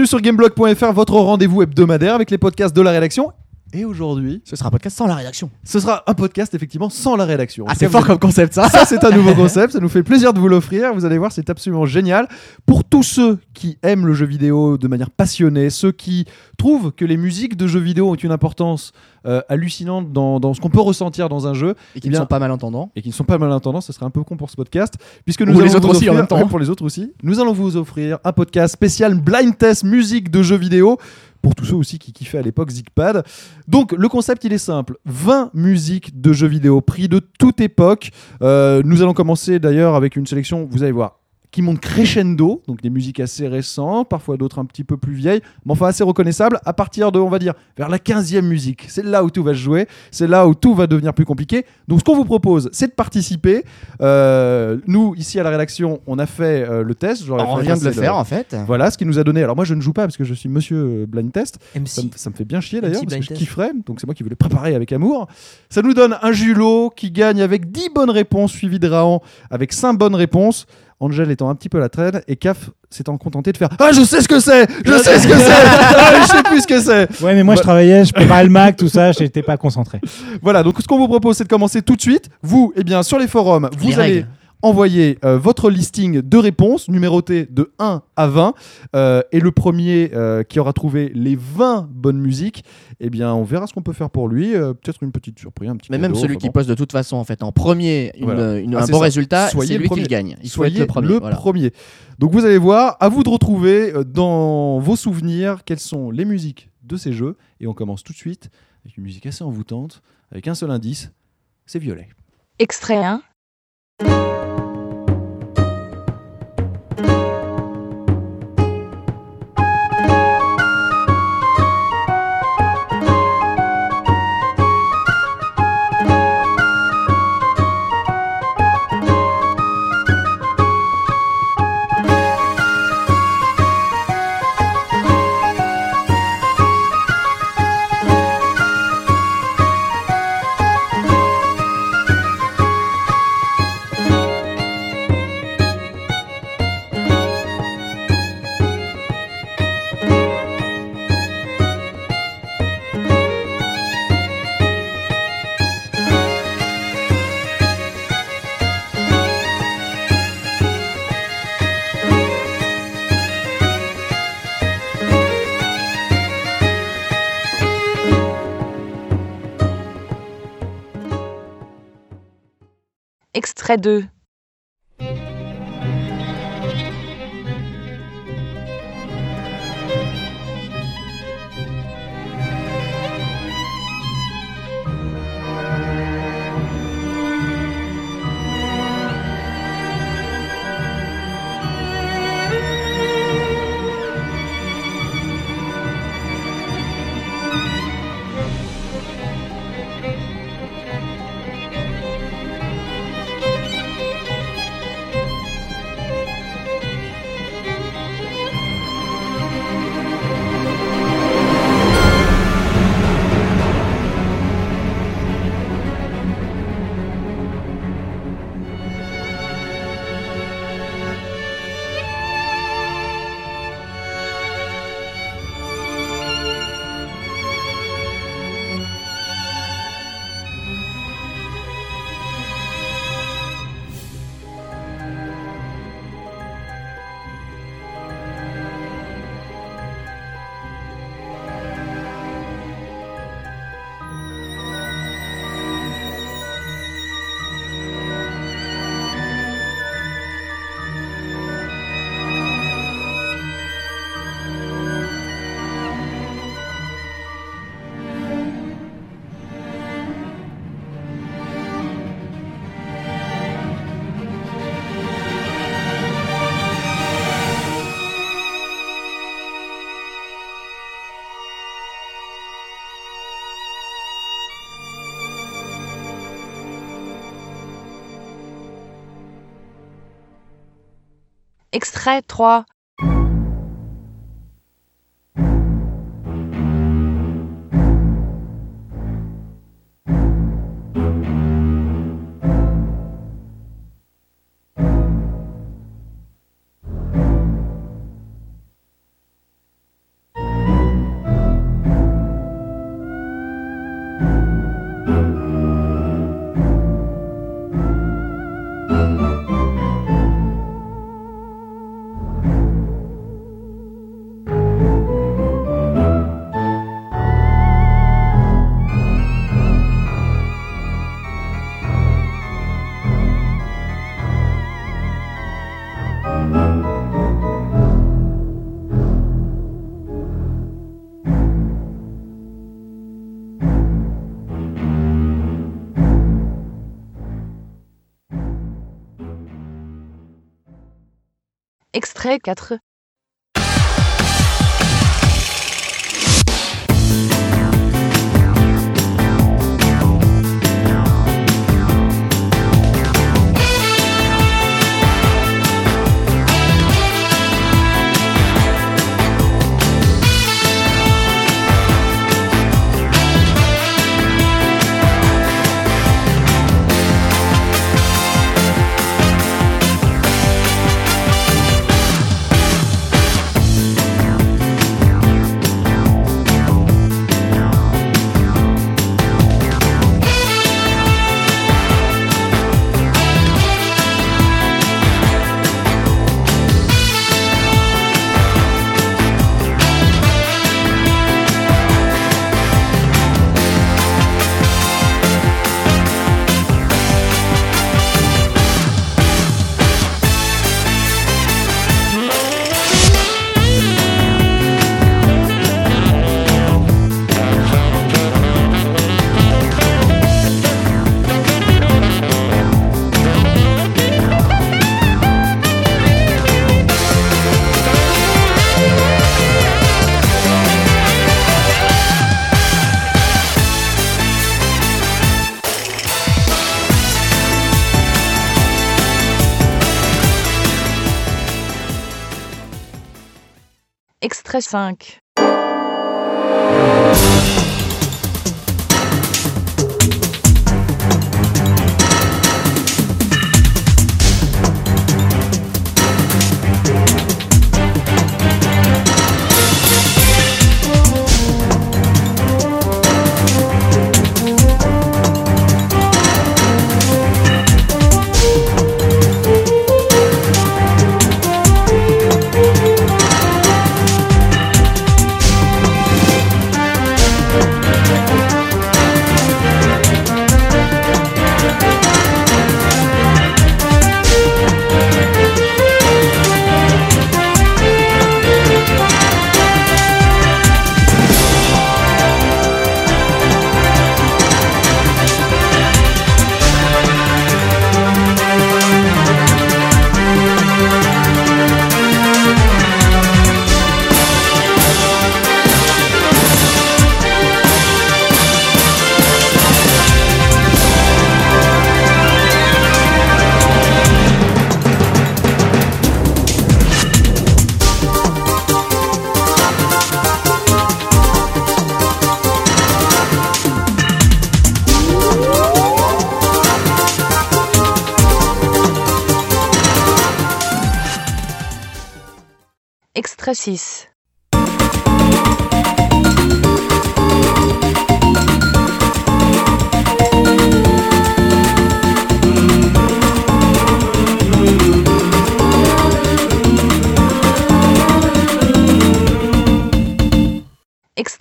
Bienvenue sur Gameblog.fr, votre rendez-vous hebdomadaire avec les podcasts de la rédaction. Et aujourd'hui, Ce sera un podcast sans la rédaction. ce sera un podcast effectivement sans la rédaction. Ah, c'est fort comme concept ça. Ça, c'est un nouveau concept. Ça nous fait plaisir de vous l'offrir. Vous allez voir, c'est absolument génial. Pour tous ceux qui aiment le jeu vidéo de manière passionnée, ceux qui trouvent que les musiques de jeux vidéo ont une importance euh, hallucinante dans, dans ce qu'on peut ressentir dans un jeu Et qui Eh ne bien- sont pas malentendants. et qui ne sont pas malentendants, ce serait un peu con pour ce podcast. Puisque nous Ou allons les autres vous aussi, en même temps. Pour les autres aussi. Nous allons vous offrir un podcast spécial blind test musique de jeux vidéo. Pour tous ceux aussi qui kiffaient à l'époque Zigpad. Donc le concept il est simple 20 musiques de jeux vidéo pris de toute époque. Euh, nous allons commencer d'ailleurs avec une sélection, vous allez voir, qui monte crescendo, donc des musiques assez récentes, parfois d'autres un petit peu plus vieilles, mais enfin assez reconnaissables, à partir de, on va dire, vers la 15e musique. C'est là où tout va se jouer, c'est là où tout va devenir plus compliqué. Donc ce qu'on vous propose, c'est de participer. Euh, nous, ici à la rédaction, on a fait euh, le test. J'aurais On vient de le faire en fait. Voilà ce qui nous a donné. Alors moi, je ne joue pas parce que je suis monsieur euh, blind test. Ça ça me fait bien chier d'ailleurs parce que je kifferais. Donc c'est moi qui le préparer avec amour. Ça nous donne un Julot qui gagne avec 10 bonnes réponses suivi de Raon avec 5 bonnes réponses. Angel étant un petit peu la traîne et Caf s'étant contenté de faire Ah, je sais ce que c'est Je sais ce que c'est Ah, Je sais plus ce que c'est Ouais, mais moi Bah- je travaillais, je préparais le Mac, tout ça, j'étais pas concentré. Voilà, donc ce qu'on vous propose, c'est de commencer tout de suite. Vous, eh bien, sur les forums, vous Les allez règles. Envoyer euh, votre listing de réponses numéroté de 1 à 20. euh, et le premier euh, qui aura trouvé les 20 bonnes musiques, eh bien, on verra ce qu'on peut faire pour lui. euh, Peut-être une petite surprise, un petit Mais même celui enfin qui bon. poste de toute façon en fait en premier une- Voilà. une- Ah, un bon ça. résultat, Soyez c'est le lui qui premier. le gagne. Il Soyez le premier. voilà. premier. Donc vous allez voir, à vous de retrouver dans vos souvenirs quelles sont les musiques de ces jeux. Et on commence tout de suite avec une musique assez envoûtante, avec un seul indice, c'est violet. Extrait 1. Extrait 2. Extrait 3. Extrait 4. Extrait 5.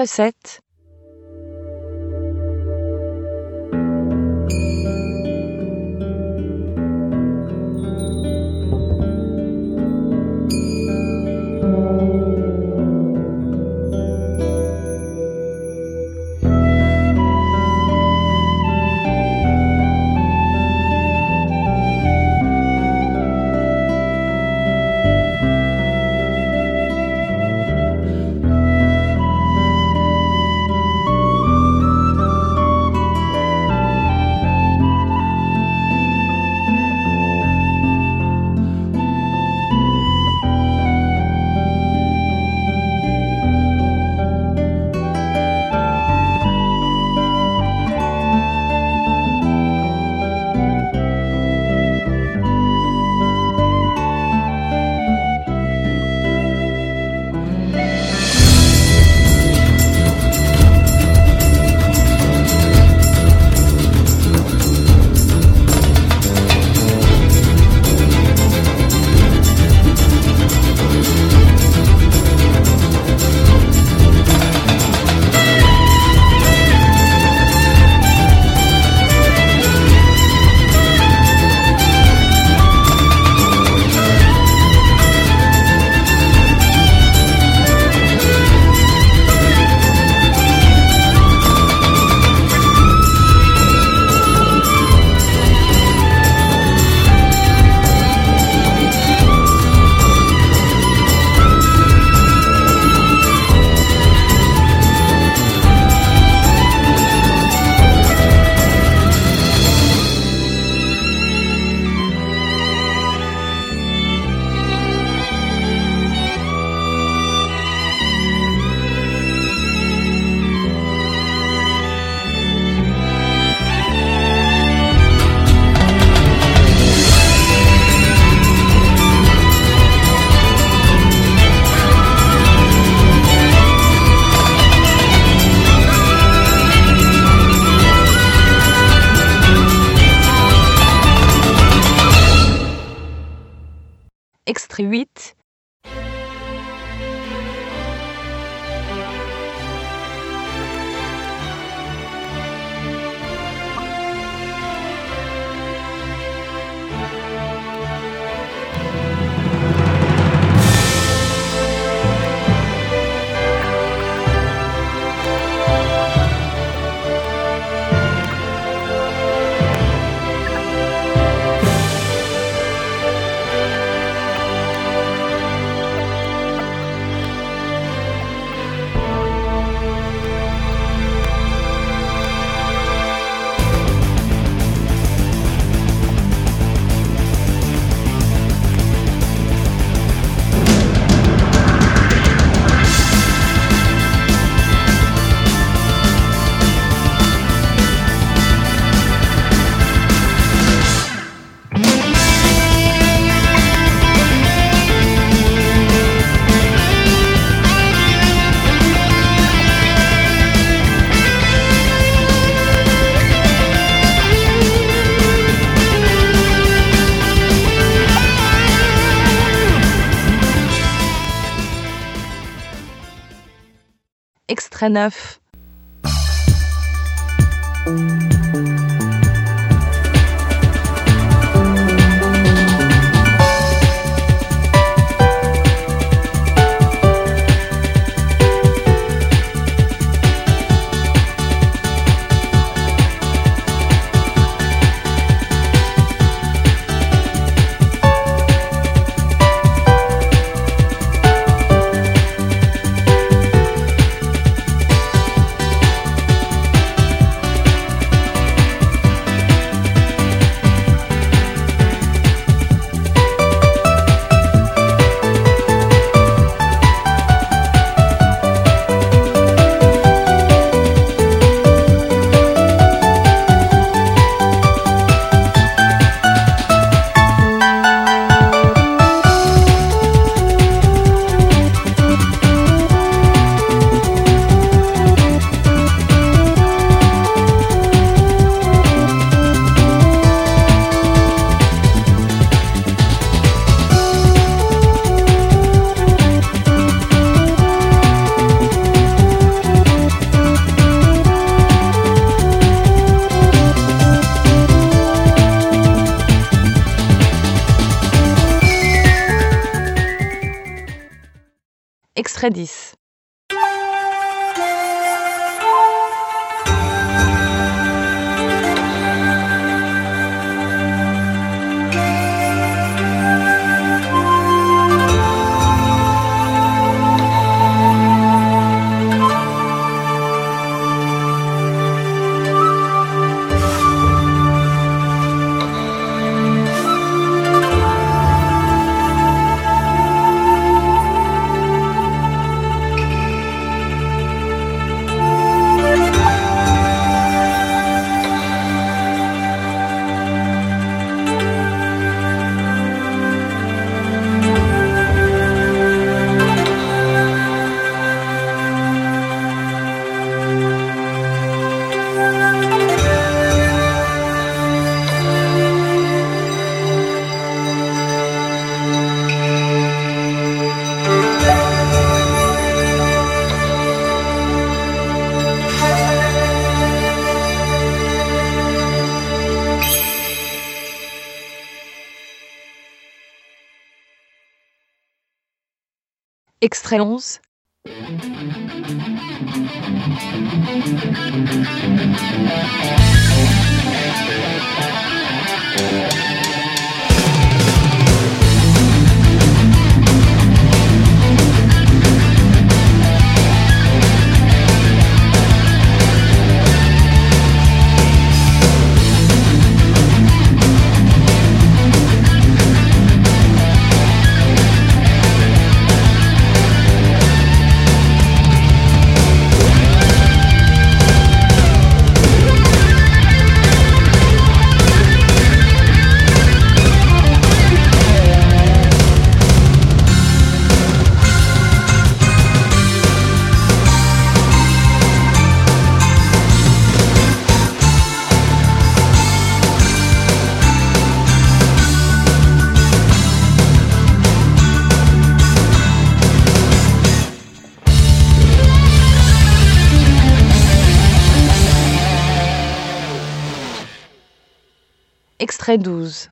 Extrait Extrait 9. Extrait 10. Extrait Extrait 12.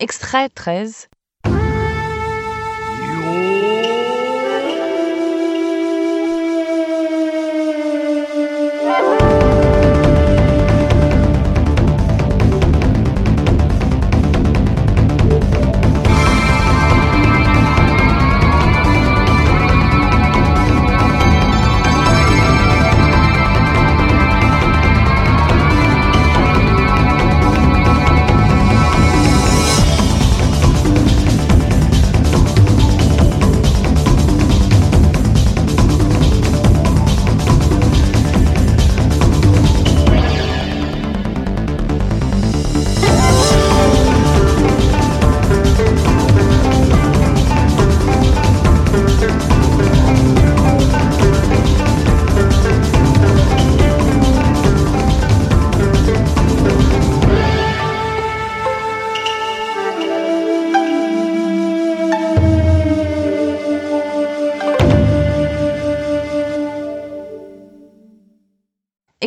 Extrait 13.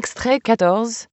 Extrait 14.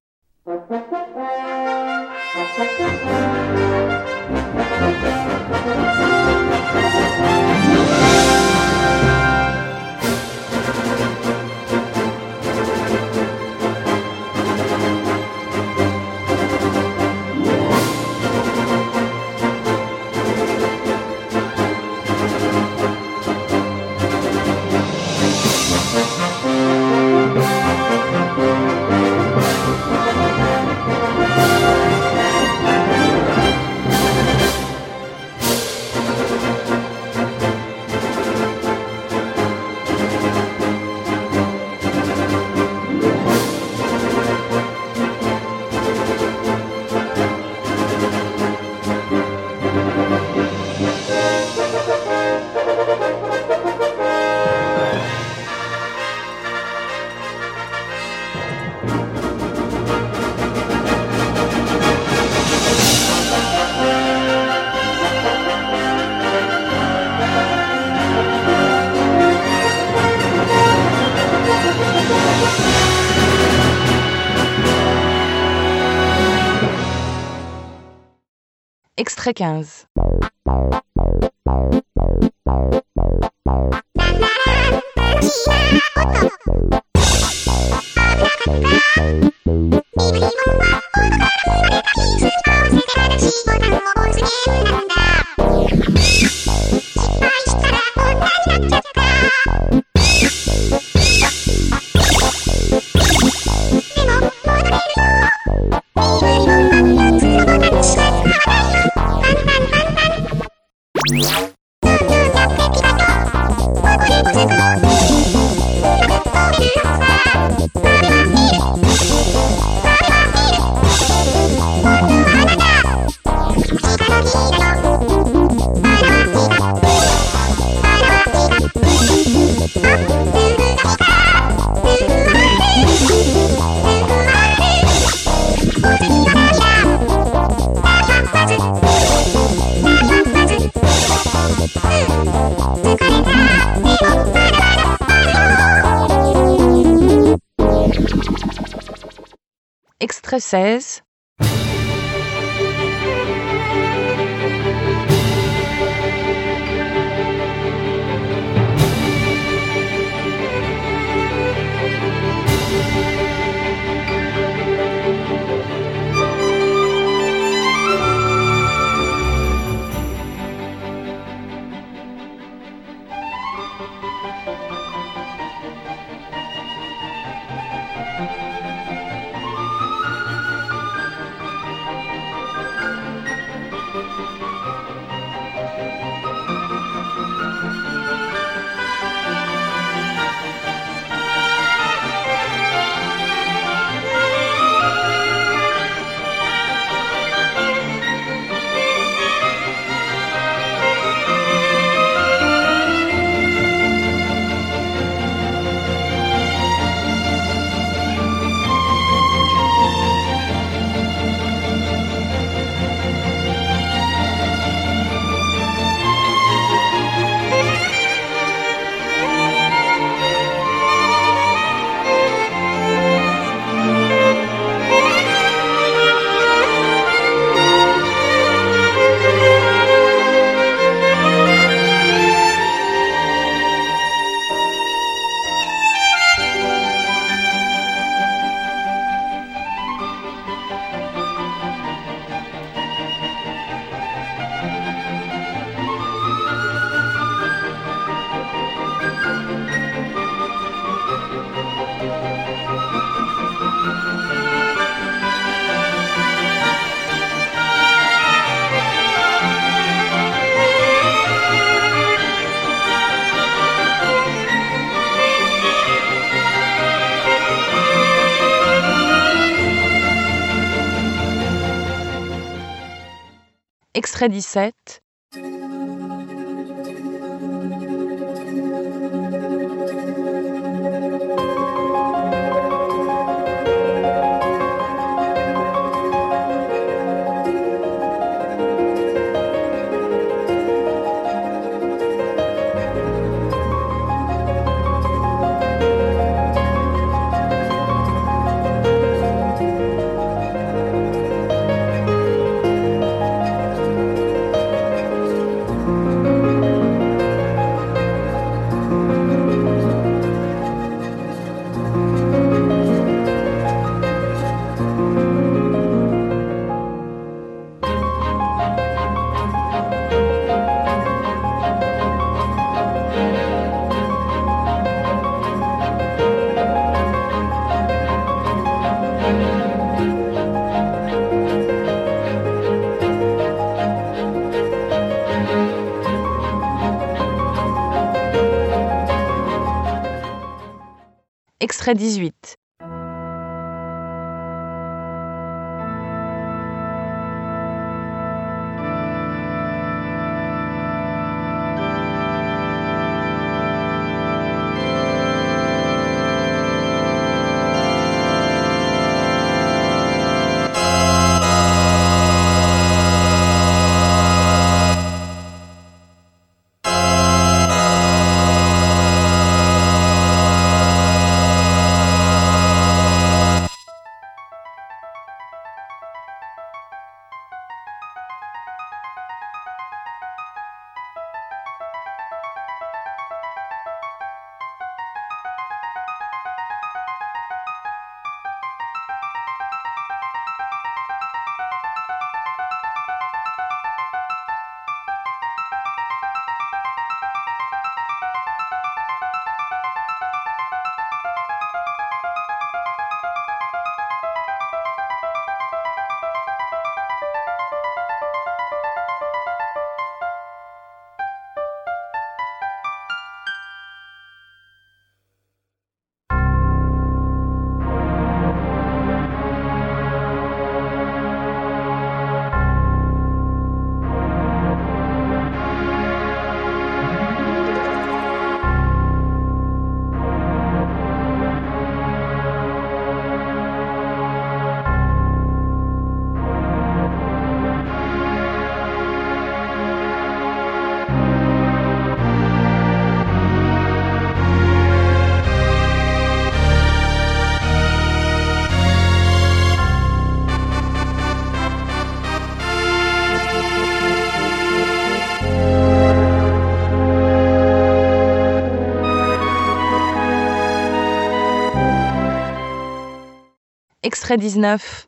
Extrait 15. Extrait 17. Extrait 18. 19.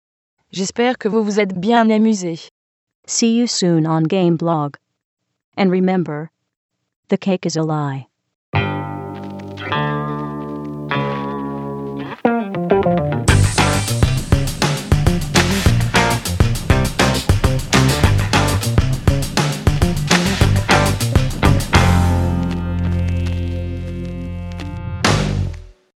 J'espère que vous vous êtes bien amusés. See you soon on Game Blog. And remember, the cake is a lie.